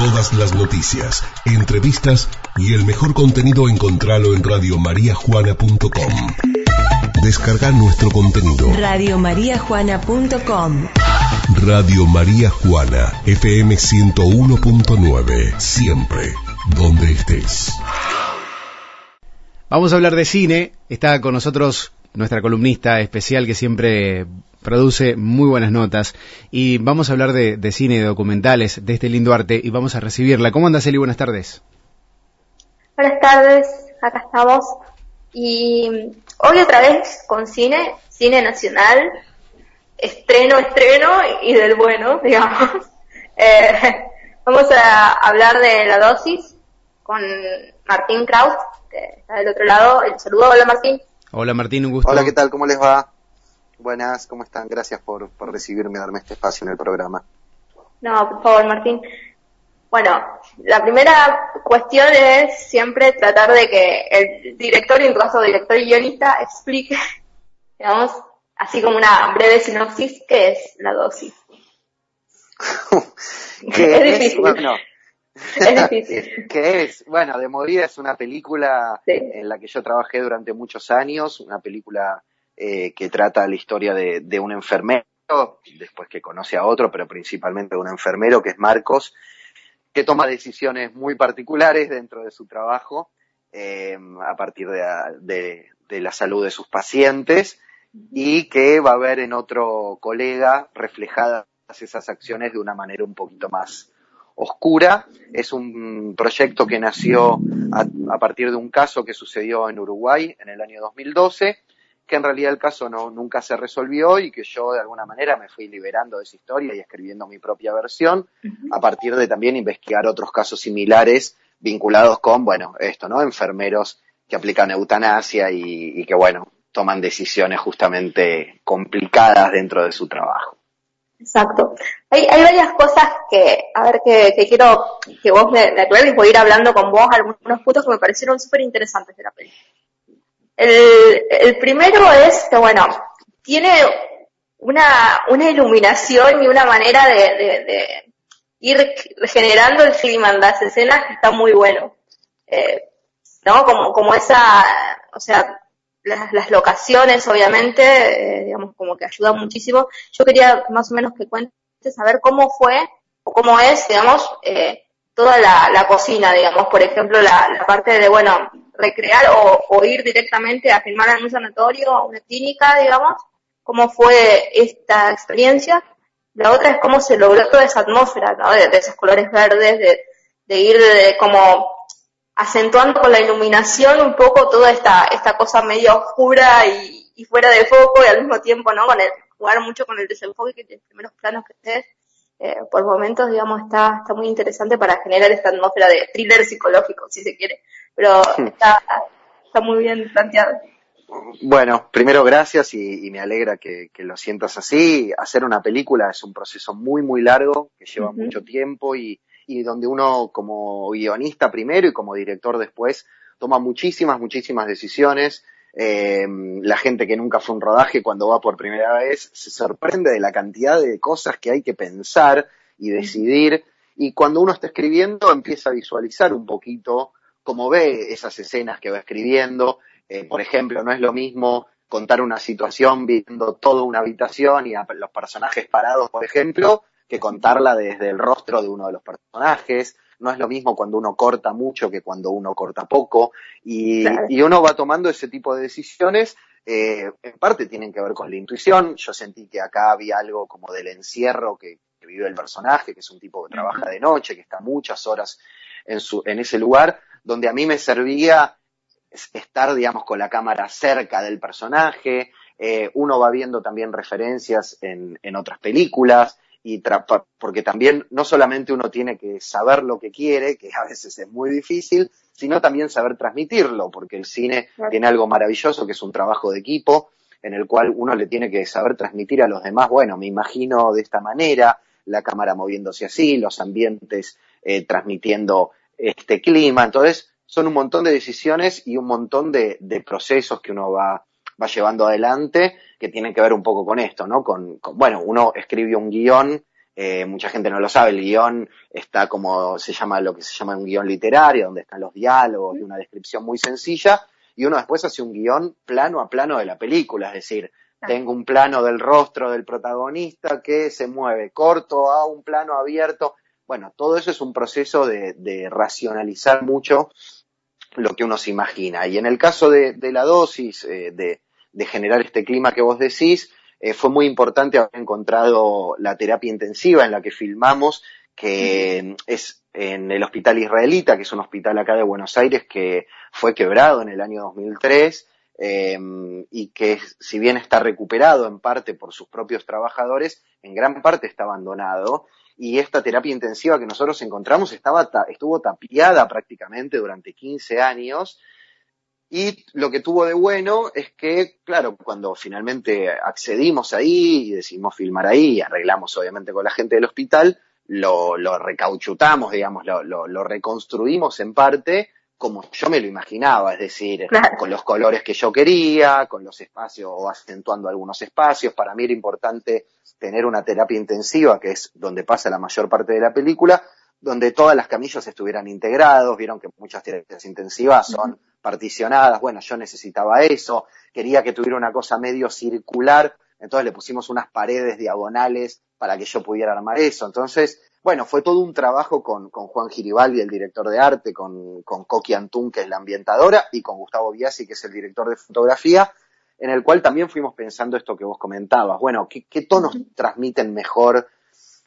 Todas las noticias, entrevistas y el mejor contenido encontralo en radiomariajuana.com. Descarga nuestro contenido. Radiomariajuana.com Radio María Juana, FM 101.9. Siempre, donde estés. Vamos a hablar de cine. Está con nosotros nuestra columnista especial que siempre produce muy buenas notas. Y vamos a hablar de, de cine, de documentales, de este lindo arte y vamos a recibirla. ¿Cómo andas, Eli? Buenas tardes. Buenas tardes, acá estamos. Y hoy otra vez con cine, cine nacional, estreno, estreno y del bueno, digamos. Eh, vamos a hablar de la dosis con Martín Kraus, que está del otro lado. El saludo, hola Martín. Hola Martín, un gusto. Hola, ¿qué tal? ¿Cómo les va? Buenas, ¿cómo están? Gracias por, por recibirme y darme este espacio en el programa. No, por favor, Martín. Bueno, la primera cuestión es siempre tratar de que el director, y en caso director y guionista, explique, digamos, así como una breve sinopsis, qué es la dosis. ¿Qué Es es? difícil. Bueno, Es difícil. ¿Qué es? Bueno, De Morir es una película Sí. en la que yo trabajé durante muchos años, una película eh, que trata la historia de, un enfermero, después que conoce a otro, pero principalmente de un enfermero que es Marcos, que toma decisiones muy particulares dentro de su trabajo eh, a partir de, la salud de sus pacientes y que va a ver en otro colega reflejadas esas acciones de una manera un poquito más oscura. Es un proyecto que nació a, a partir de un caso que sucedió en Uruguay en el año 2012, que en realidad el caso no, nunca se resolvió y que yo de alguna manera me fui liberando de esa historia y escribiendo mi propia versión a partir de también investigar otros casos similares vinculados con, bueno, esto, ¿no? Enfermeros que aplican eutanasia y, y que, bueno, toman decisiones justamente complicadas dentro de su trabajo. Exacto. Hay, hay varias cosas que, a ver, que, que quiero que vos me, me aclares y voy a ir hablando con vos algunos puntos que me parecieron súper interesantes de la película. El, el primero es que, bueno, tiene una, una iluminación y una manera de, de, ir generando el clima en las escenas que está muy bueno. Eh, ¿No? Como, como esa, o sea, las, las locaciones, obviamente, eh, digamos, como que ayuda muchísimo. Yo quería más o menos que cuentes a ver cómo fue o cómo es, digamos, eh, toda la, la cocina, digamos, por ejemplo, la, la parte de, bueno, recrear o, o ir directamente a filmar en un sanatorio una clínica, digamos, cómo fue esta experiencia. La otra es cómo se logró toda esa atmósfera, ¿no? De, de esos colores verdes, de, ir de, como acentuando con la iluminación un poco toda esta, esta cosa medio oscura y, y fuera de foco y al mismo tiempo, ¿no? Con el, jugar mucho con el desenfoque que los primeros planos que estés, eh, por momentos, digamos, está, está muy interesante para generar esta atmósfera de thriller psicológico, si se quiere, pero está, está muy bien planteado. Bueno, primero gracias y, y me alegra que, que lo sientas así. Hacer una película es un proceso muy, muy largo, que lleva mucho tiempo y, y donde uno como guionista primero y como director después toma muchísimas, muchísimas decisiones. Eh, la gente que nunca fue a un rodaje cuando va por primera vez se sorprende de la cantidad de cosas que hay que pensar y decidir. Y cuando uno está escribiendo empieza a visualizar un poquito cómo ve esas escenas que va escribiendo. Eh, por ejemplo, no es lo mismo contar una situación viendo toda una habitación y a los personajes parados, por ejemplo, que contarla desde el rostro de uno de los personajes. No es lo mismo cuando uno corta mucho que cuando uno corta poco. Y, Claro. y uno va tomando ese tipo de decisiones. eh, en parte tienen que ver con la intuición. Yo sentí que acá había algo como del encierro que, que vive el personaje, que es un tipo que trabaja de noche, que está muchas horas en, su, en ese lugar, donde a mí me servía es- estar, digamos, con la cámara cerca del personaje. eh, uno va viendo también referencias en, en otras películas y porque también no solamente uno tiene que saber lo que quiere, que a veces es muy difícil, sino también saber transmitirlo, porque el cine Claro. tiene algo maravilloso que es un trabajo de equipo en el cual uno le tiene que saber transmitir a los demás, bueno, me imagino de esta manera, la cámara moviéndose así, los ambientes eh, transmitiendo este clima, entonces son un montón de decisiones y un montón de, de procesos que uno va, va llevando adelante que tienen que ver un poco con esto, ¿no? Con, con- bueno, uno escribe un guion eh, mucha gente no lo sabe, el guion está como se llama lo que se llama un guion literario, donde están los diálogos y una descripción muy sencilla, y uno después hace un guion plano a plano de la película, es decir, tengo un plano del rostro del protagonista que se mueve corto a un plano abierto. Bueno, todo eso es un proceso de, racionalizar mucho lo que uno se imagina. Y en el caso de, la dosis, eh, de, generar este clima que vos decís, eh, fue muy importante haber encontrado la terapia intensiva en la que filmamos, que es en el Hospital Israelita, que es un hospital acá de Buenos Aires que fue quebrado en el año 2003 Em, y que si bien está recuperado en parte por sus propios trabajadores, en gran parte está abandonado. Y esta terapia intensiva que nosotros encontramos estaba, estuvo tapiada prácticamente durante 15 años y lo que tuvo de bueno es que, claro, cuando finalmente accedimos ahí y decidimos filmar ahí y arreglamos obviamente con la gente del hospital, lo, lo recauchutamos, digamos, lo, lo reconstruimos en parte como yo me lo imaginaba, es decir, con los colores que yo quería, con los espacios o acentuando algunos espacios. Para mí era importante tener una terapia intensiva, que es donde pasa la mayor parte de la película, donde todas las camillas estuvieran integrados. Vieron que muchas terapias intensivas son particionadas. Bueno, yo necesitaba eso. Quería que tuviera una cosa medio circular. Entonces le pusimos unas paredes diagonales para que yo pudiera armar eso. Entonces, bueno, fue todo un trabajo con, con Juan Giribaldi, el director de arte, con, con Coqui Antún, que es la ambientadora, y con Gustavo Biasi, que es el director de fotografía, en el cual también fuimos pensando esto que vos comentabas. Bueno, ¿qué, qué tonos transmiten mejor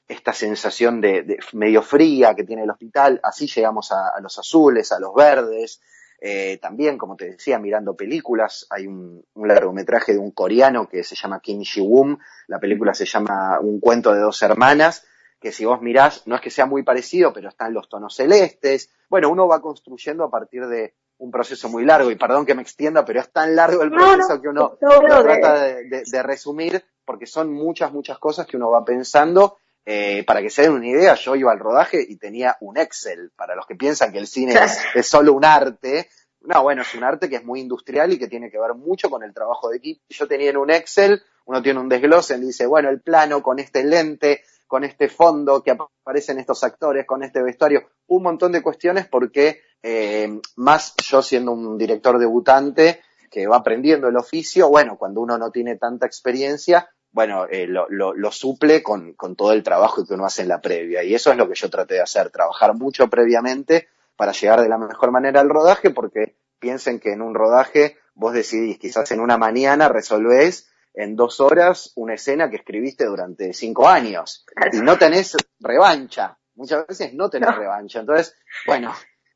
esta sensación de, medio fría que tiene el hospital? Así llegamos a, los azules, a los verdes. Eh, también, como te decía, mirando películas, hay un, un, largometraje de un coreano que se llama Kim Ji-woon, la película se llama Un cuento de dos hermanas, que si vos mirás, no es que sea muy parecido, pero están los tonos celestes. Bueno, uno va construyendo a partir de un proceso muy largo, y perdón que me extienda, pero es tan largo el proceso que uno trata de, resumir, porque son muchas, muchas cosas que uno va pensando. Eh, para que se den una idea, yo iba al rodaje y tenía un Excel, para los que piensan que el cine es, es solo un arte. No, bueno, es un arte que es muy industrial y que tiene que ver mucho con el trabajo de equipo. Yo tenía en un Excel, uno tiene un desglose, dice, bueno, el plano con este lente, con este fondo que aparecen estos actores, con este vestuario, un montón de cuestiones porque eh, más yo siendo un director debutante que va aprendiendo el oficio, bueno, cuando uno no tiene tanta experiencia, bueno, eh, lo, lo, suple con, con todo el trabajo que uno hace en la previa. Y eso es lo que yo traté de hacer, trabajar mucho previamente para llegar de la mejor manera al rodaje, porque piensen que en un rodaje vos decidís, quizás en una mañana resolvés en dos horas una escena que escribiste durante cinco años y no tenés revancha. Muchas veces no tenés revancha. Entonces, bueno,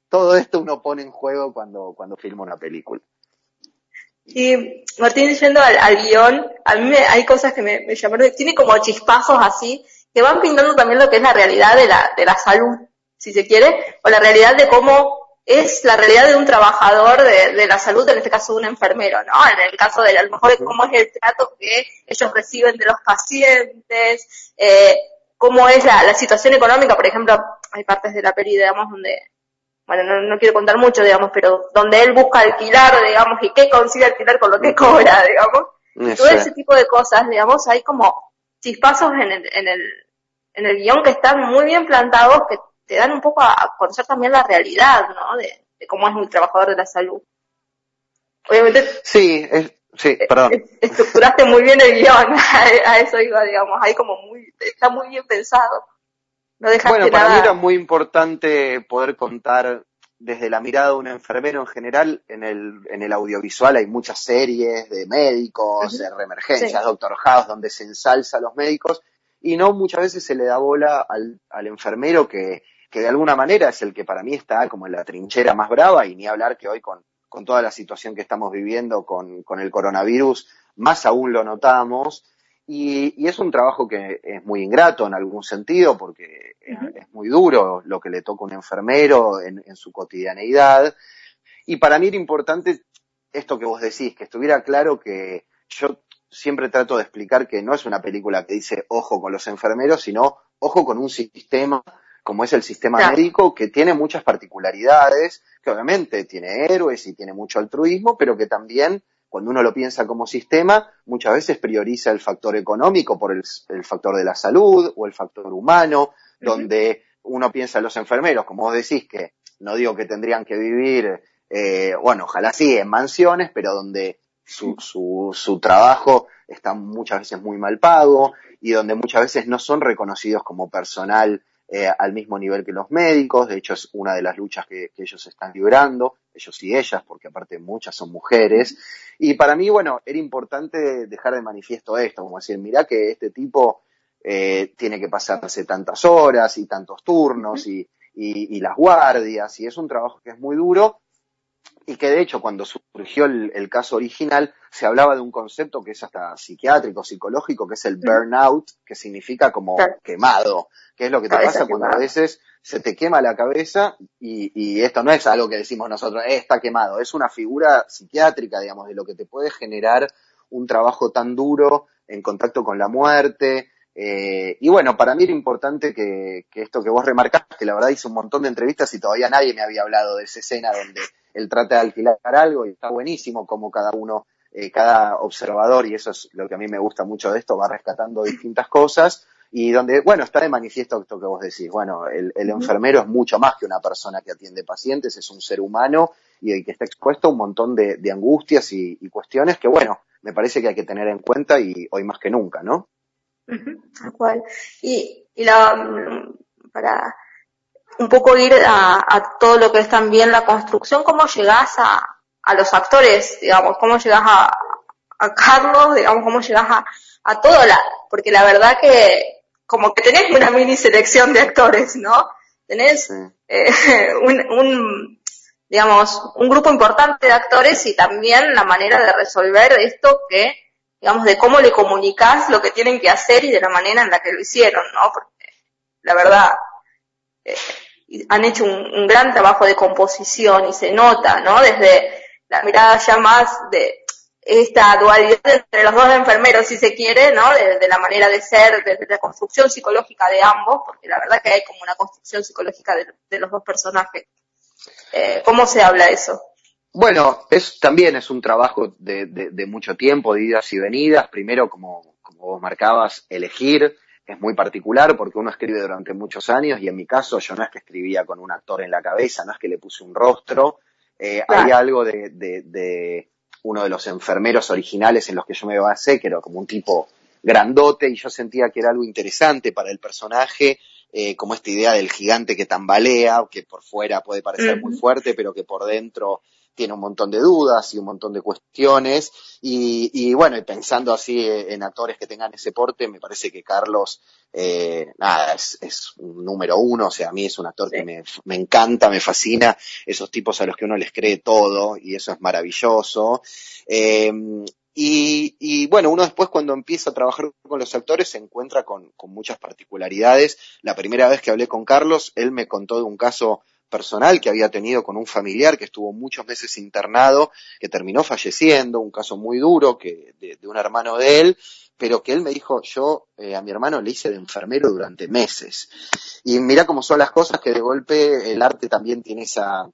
todo esto uno pone en juego cuando, cuando filma una película. Y Martín, yendo al, guion, a mí me, hay cosas que me, me llamaron, tiene como chispazos así, que van pintando también lo que es la realidad de la, de la salud, si se quiere, o la realidad de cómo es la realidad de un trabajador de, la salud, en este caso de un enfermero, ¿no? En el caso de a lo mejor cómo es el trato que ellos reciben de los pacientes, eh, cómo es la, situación económica, por ejemplo, hay partes de la peli, digamos, donde, bueno, no, quiero contar mucho, digamos, pero donde él busca alquilar, digamos, y qué consigue alquilar con lo que cobra, digamos. Todo ese tipo de cosas, digamos, hay como chispazos en el, en el, en el guion que están muy bien plantados, que te dan un poco a, conocer también la realidad, ¿no? De, cómo es un trabajador de la salud. Obviamente. Sí, sí, eh, perdón. Estructuraste muy bien el guion, a, eso iba, digamos, ahí como muy, está muy bien pensado. No bueno, para mí era muy importante poder contar desde la mirada de un enfermero en general, en el, en el audiovisual. Hay muchas series de médicos, de reemergencias, Doctor House, donde se ensalza a los médicos, y no muchas veces se le da bola al, al enfermero que, que de alguna manera es el que para mí está como en la trinchera más brava y ni hablar que hoy con, con toda la situación que estamos viviendo con, con el coronavirus, más aún lo notamos. Y, y, es un trabajo que es muy ingrato en algún sentido porque es, muy duro lo que le toca a un enfermero en, en su cotidianeidad. Y para mí era importante esto que vos decís, que estuviera claro que yo siempre trato de explicar que no es una película que dice ojo con los enfermeros, sino ojo con un sistema como es el sistema médico, que tiene muchas particularidades, que obviamente tiene héroes y tiene mucho altruismo, pero que también cuando uno lo piensa como sistema, muchas veces prioriza el factor económico por el, factor de la salud o el factor humano, donde uno piensa en los enfermeros, como vos decís, que no digo que tendrían que vivir, eh, bueno, ojalá sí, en mansiones, pero donde su, su, su trabajo está muchas veces muy mal pago y donde muchas veces no son reconocidos como personal eh, al mismo nivel que los médicos, de hecho es una de las luchas que, ellos están librando, ellos y ellas, porque aparte muchas son mujeres, y para mí, bueno, era importante dejar de manifiesto esto, como decir, mirá que este tipo eh, tiene que pasarse tantas horas y tantos turnos y, las guardias, y es un trabajo que es muy duro, y que de hecho cuando surgió el, caso original se hablaba de un concepto que es hasta psiquiátrico, psicológico, que es el burnout, que significa como quemado, que es lo que te pasa cuando a veces se te quema la cabeza y, y, esto no es algo que decimos nosotros, eh, está quemado, es una figura psiquiátrica, digamos, de lo que te puede generar un trabajo tan duro en contacto con la muerte, eh, y bueno, para mí era importante que, que, esto que vos remarcaste, la verdad hice un montón de entrevistas y todavía nadie me había hablado de esa escena donde él trata de alquilar algo y está buenísimo como cada uno, eh, cada observador, y eso es lo que a mí me gusta mucho de esto, va rescatando distintas cosas y donde, bueno, está de manifiesto esto que vos decís, bueno, el, enfermero es mucho más que una persona que atiende pacientes, es un ser humano y que está expuesto a un montón de, angustias y, cuestiones que, bueno, me parece que hay que tener en cuenta y hoy más que nunca, ¿no? Tal cual. Y, y la, para un poco ir a, todo lo que es también la construcción, cómo llegás a, a los actores, digamos, cómo llegás a, a Carlos, digamos, cómo llegás a, a todo la, porque la verdad que como que tenés una mini selección de actores, ¿no? Tenés eh, un, un, digamos, un grupo importante de actores y también la manera de resolver esto que, digamos, de cómo le comunicas lo que tienen que hacer y de la manera en la que lo hicieron, ¿no? Porque la verdad, eh, han hecho un, gran trabajo de composición y se nota, ¿no? Desde la mirada ya más de esta dualidad entre los dos enfermeros, si se quiere, ¿no? De, la manera de ser, desde la construcción psicológica de ambos, porque la verdad que hay como una construcción psicológica de, los dos personajes. Eh, ¿Cómo se habla eso? Bueno, es, también es un trabajo de, de, mucho tiempo, de idas y venidas. Primero, como, como vos marcabas, elegir, es muy particular porque uno escribe durante muchos años y en mi caso yo no es que escribía con un actor en la cabeza, no es que le puse un rostro, eh, hay algo de, de, uno de los enfermeros originales en los que yo me basé, que era como un tipo grandote y yo sentía que era algo interesante para el personaje, eh, como esta idea del gigante que tambalea, que por fuera puede parecer muy fuerte, pero que por dentro tiene un montón de dudas y un montón de cuestiones. Y, y bueno, y pensando así en actores que tengan ese porte, me parece que Carlos, eh, nada, es, es, un número uno. O sea, a mí es un actor que me, me, encanta, me fascina. Esos tipos a los que uno les cree todo y eso es maravilloso. Eh, y, y, bueno, uno después cuando empieza a trabajar con los actores se encuentra con, con muchas particularidades. La primera vez que hablé con Carlos, él me contó de un caso personal que había tenido con un familiar que estuvo muchos meses internado, que terminó falleciendo, un caso muy duro que, de, un hermano de él, pero que él me dijo, yo eh, a mi hermano le hice de enfermero durante meses. Y mira cómo son las cosas que de golpe el arte también tiene esa,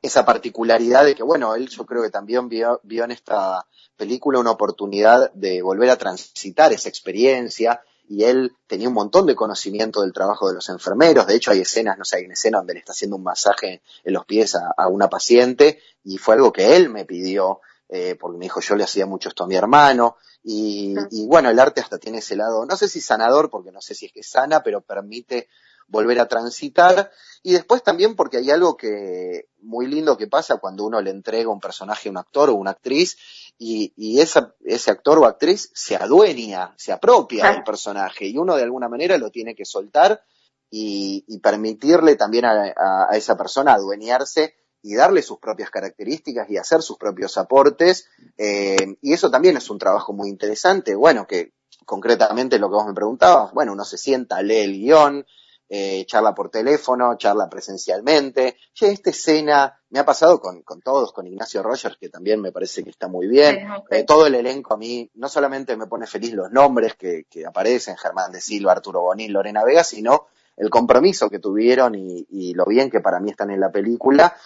esa particularidad de que, bueno, él yo creo que también vio, vio en esta película una oportunidad de volver a transitar esa experiencia y él tenía un montón de conocimiento del trabajo de los enfermeros. De hecho, hay escenas, no sé, hay una escena donde le está haciendo un masaje en los pies a, una paciente y fue algo que él me pidió, eh, porque me dijo, yo le hacía mucho esto a mi hermano. Y, y, bueno, el arte hasta tiene ese lado, no sé si sanador, porque no sé si es que sana, pero permite volver a transitar. Y después también porque hay algo que muy lindo que pasa cuando uno le entrega un personaje a un actor o una actriz y, y esa, ese actor o actriz se adueña, se apropia del personaje y uno de alguna manera lo tiene que soltar y, y permitirle también a, a, esa persona adueñarse y darle sus propias características y hacer sus propios aportes. Eh, y eso también es un trabajo muy interesante. Bueno, que concretamente lo que vos me preguntabas, bueno, uno se sienta, lee el guion, eh, charla por teléfono, charla presencialmente. Che, esta escena me ha pasado con, con todos, con Ignacio Rogers, que también me parece que está muy bien. Eh, todo el elenco a mí no solamente me pone feliz los nombres que, que aparecen, Germán de Silva, Arturo Bonín, Lorena Vega, sino el compromiso que tuvieron y, y, lo bien que para mí están en la película.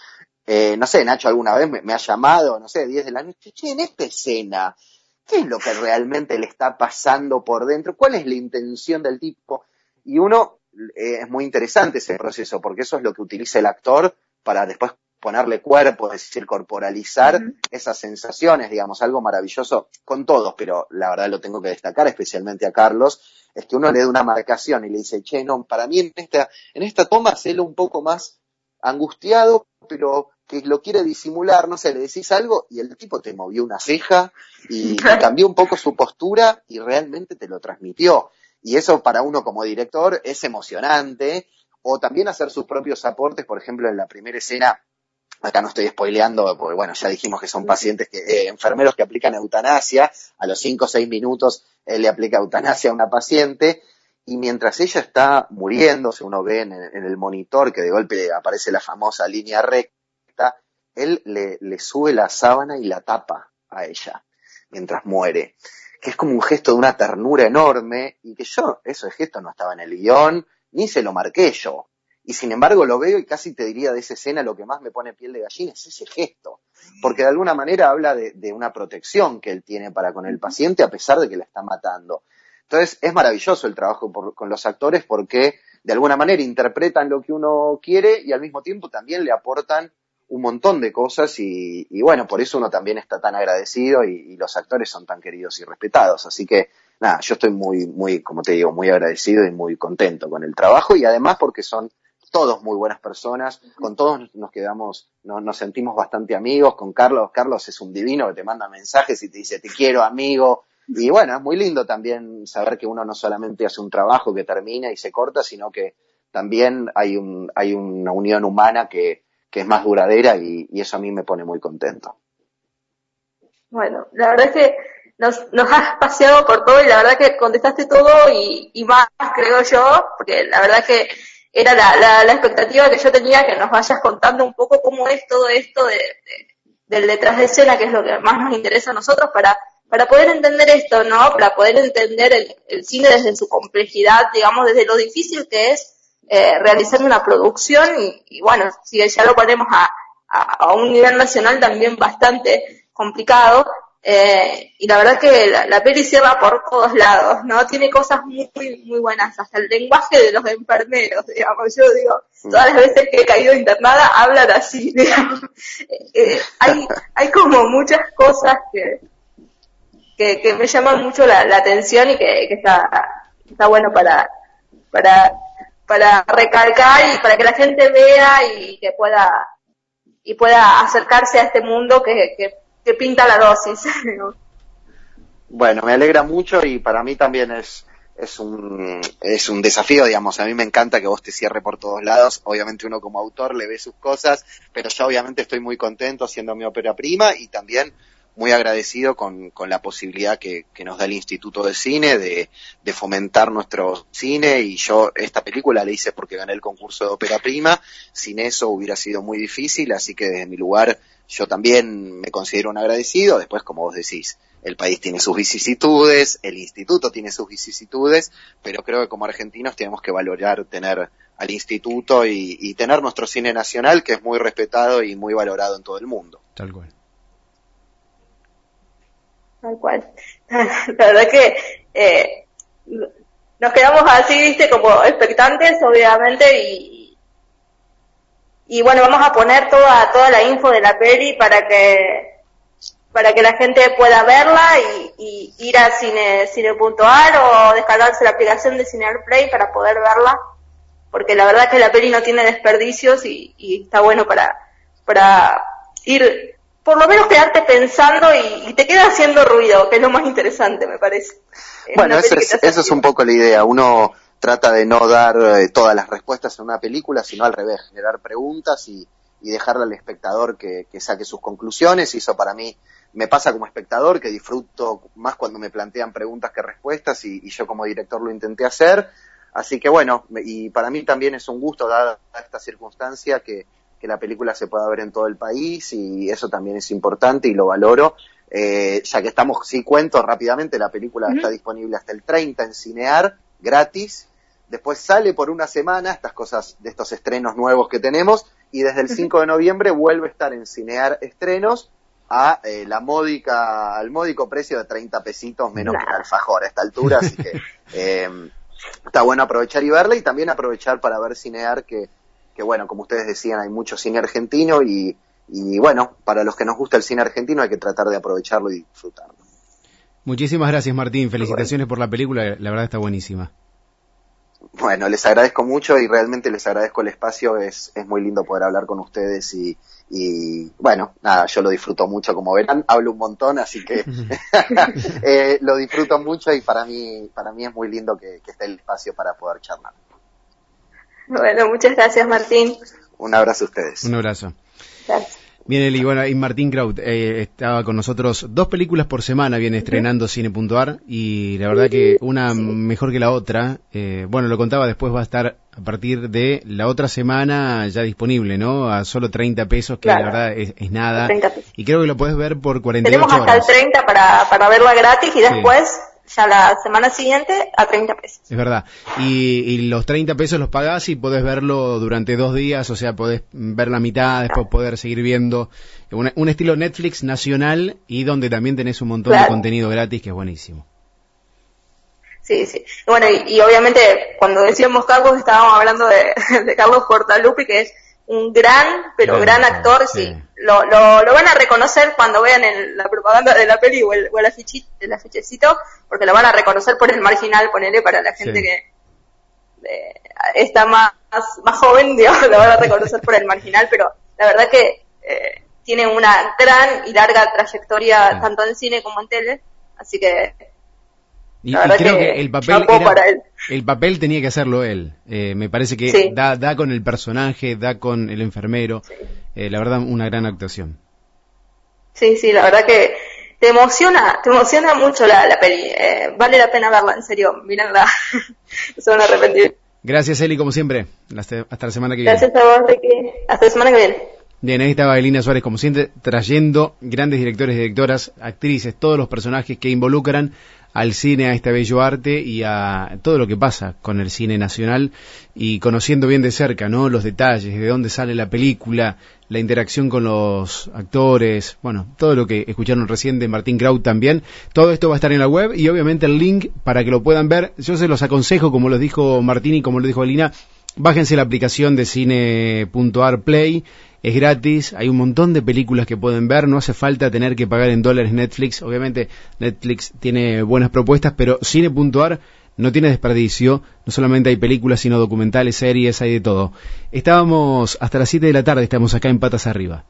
eh, no sé, Nacho alguna vez me, ha llamado, no sé, 10 de la noche, che, en esta escena, ¿qué es lo que realmente le está pasando por dentro? ¿Cuál es la intención del tipo? Y uno, eh, es muy interesante ese proceso, porque eso es lo que utiliza el actor para después ponerle cuerpo, es decir, corporalizar esas sensaciones, digamos, algo maravilloso con todos, pero la verdad lo tengo que destacar, especialmente a Carlos, es que uno le da una marcación y le dice, che, no, para mí en esta, en esta toma, hacelo un poco más angustiado, pero que lo quiere disimular, no sé, le decís algo y el tipo te movió una ceja y cambió un poco su postura y realmente te lo transmitió. Y eso para uno como director es emocionante. O también hacer sus propios aportes, por ejemplo, en la primera escena acá no estoy spoileando, porque bueno, ya dijimos que son pacientes, que, eh, enfermeros que aplican eutanasia, a los 5 o 6 minutos él le aplica eutanasia a una paciente, y mientras ella está muriéndose, uno ve en, el monitor que de golpe aparece la famosa línea recta, él le, le sube la sábana y la tapa a ella mientras muere, que es como un gesto de una ternura enorme, y que yo, ese gesto no estaba en el guion, ni se lo marqué yo, y sin embargo lo veo y casi te diría de esa escena lo que más me pone piel de gallina es ese gesto, porque de alguna manera habla de, una protección que él tiene para con el paciente a pesar de que la está matando. Entonces es maravilloso el trabajo con los actores porque de alguna manera interpretan lo que uno quiere y al mismo tiempo también le aportan un montón de cosas y, bueno, por eso uno también está tan agradecido y, y, los actores son tan queridos y respetados. Así que nada, yo estoy muy, muy, como te digo, muy agradecido y muy contento con el trabajo y además porque son todos muy buenas personas, con todos nos quedamos, nos, sentimos bastante amigos, con Carlos, Carlos es un divino que te manda mensajes y te dice te quiero amigo, y bueno, es muy lindo también saber que uno no solamente hace un trabajo que termina y se corta, sino que también hay, un, hay una unión humana que, que es más duradera y, eso a mí me pone muy contento. Bueno, la verdad es que nos, nos has paseado por todo y la verdad que contestaste todo y, y más, creo yo, porque la verdad que era la, expectativa que yo tenía, que nos vayas contando un poco cómo es todo esto de, del detrás de escena, que es lo que más nos interesa a nosotros, para, para poder entender esto, ¿no? Para poder entender el, cine desde su complejidad, digamos, desde lo difícil que es eh, realizar una producción y, bueno, si ya lo ponemos a, a un nivel nacional también bastante complicado, eh, y la verdad que la, la, peli cierra por todos lados, ¿no? Tiene cosas muy, muy buenas, hasta el lenguaje de los enfermeros, digamos. Yo digo, todas las veces que he caído internada hablan así, digamos. Eh, hay, hay como muchas cosas que, que, que me llaman mucho la, la atención y que, que está, está bueno para, para, para recalcar y para que la gente vea y que pueda, y pueda acercarse a este mundo que, que pinta la dosis. bueno, me alegra mucho y para mí también es, es un, es un desafío, digamos. A mí me encanta que vos te cierre por todos lados. Obviamente uno como autor le ve sus cosas, pero yo obviamente estoy muy contento haciendo mi ópera prima y también muy agradecido con, con la posibilidad que, que, nos da el Instituto de Cine de, de, fomentar nuestro cine y yo esta película la hice porque gané el concurso de ópera prima, sin eso hubiera sido muy difícil, así que desde mi lugar yo también me considero un agradecido, después como vos decís, el país tiene sus vicisitudes, el instituto tiene sus vicisitudes, pero creo que como argentinos tenemos que valorar tener al instituto y, tener nuestro cine nacional que es muy respetado y muy valorado en todo el mundo. Tal cual. Tal cual. La verdad que eh, nos quedamos así, viste, como expectantes, obviamente, y, y bueno, vamos a poner toda, toda la info de la peli para que, para que la gente pueda verla y, ir a cine, cine.ar o descargarse la aplicación de Play para poder verla. Porque la verdad que la peli no tiene desperdicios y, está bueno para, para ir, por lo menos quedarte pensando y, te queda haciendo ruido, que es lo más interesante, me parece. bueno, eso es, eso es un poco la idea. Uno, trata de no dar eh, todas las respuestas en una película, sino al revés, generar preguntas y, dejarle al espectador que, saque sus conclusiones. Y eso para mí me pasa como espectador, que disfruto más cuando me plantean preguntas que respuestas y, yo como director lo intenté hacer. Así que bueno, y para mí también es un gusto, dada esta circunstancia, que, la película se pueda ver en todo el país y eso también es importante y lo valoro. Eh, ya que estamos, sí cuento rápidamente, la película está disponible hasta el 30 en Cinear, gratis, después sale por una semana, estas cosas de estos estrenos nuevos que tenemos, y desde el 5 de noviembre vuelve a estar en Cinear Estrenos a eh, la módica, al módico precio de 30 pesitos menos que un alfajor a esta altura, así que eh, está bueno aprovechar y verla y también aprovechar para ver Cinear que, que bueno, como ustedes decían, hay mucho cine argentino y, y bueno, para los que nos gusta el cine argentino hay que tratar de aprovecharlo y disfrutarlo. Muchísimas gracias Martín, felicitaciones por la película, la verdad está buenísima. Bueno, les agradezco mucho y realmente les agradezco el espacio, es, es muy lindo poder hablar con ustedes y, y bueno, nada, yo lo disfruto mucho, como verán, hablo un montón, así que eh, lo disfruto mucho y para mí, para mí es muy lindo que, que esté el espacio para poder charlar. Bueno, muchas gracias Martín. Un abrazo a ustedes. Un abrazo. Gracias. Bien, Eli, bueno, y Martín Kraut eh, estaba con nosotros. Dos películas por semana viene estrenando Cine.ar y la verdad que una mejor que la otra. Eh, bueno, lo contaba, después va a estar a partir de la otra semana ya disponible, ¿no? A solo 30 pesos, que la verdad es, es nada. Y creo que lo puedes ver por 48 Tenemos hasta horas. el 30 para, para verla gratis y después ya la semana siguiente a 30 pesos. Es verdad. Y, y los 30 pesos los pagás y podés verlo durante dos días, o sea, podés ver la mitad, después poder seguir viendo. Un, un estilo Netflix nacional y donde también tenés un montón de contenido gratis que es buenísimo. Sí, sí. Bueno, y, y obviamente cuando decíamos Carlos estábamos hablando de, de Carlos Portalupi, que es un gran, pero Gran gran actor, sí. sí. Lo, lo, lo van a reconocer cuando vean el- la propaganda de la peli o el, o el, afichi- el afichecito, porque lo van a reconocer por el marginal, ponele para la gente Sí. que eh, está más, más joven, digamos, lo van a reconocer por el marginal, pero la verdad que eh, tiene una gran y larga trayectoria Sí. tanto en cine como en tele, así que Y, creo que que el papel chapó era- para él. el papel tenía que hacerlo él. Eh, me parece que Sí. da, da con el personaje, da con el enfermero. Eh, la verdad, una gran actuación. Sí, sí, la verdad que te emociona, te emociona mucho la, la peli. Eh, vale la pena verla, en serio, mírenla. Se van a arrepentir. Gracias, Eli, como siempre. Hasta, hasta la semana que viene. Gracias a vos, Ricky. Hasta la semana que viene. Bien, ahí estaba Elina Suárez, como siempre, trayendo grandes directores, directoras, actrices, todos los personajes que involucran al cine, a este bello arte y a todo lo que pasa con el cine nacional y conociendo bien de cerca, ¿no? Los detalles, de dónde sale la película, la interacción con los actores, bueno, todo lo que escucharon recién de Martín Kraut también. Todo esto va a estar en la web y obviamente el link para que lo puedan ver. Yo se los aconsejo, como los dijo Martín y como lo dijo Elina, bájense la aplicación de cine.ar Play. Es gratis, hay un montón de películas que pueden ver, no hace falta tener que pagar en dólares Netflix. Obviamente Netflix tiene buenas propuestas, pero cine.ar no tiene desperdicio. No solamente hay películas, sino documentales, series, hay de todo. Estábamos hasta las 7 de la tarde, estamos acá en Patas Arriba.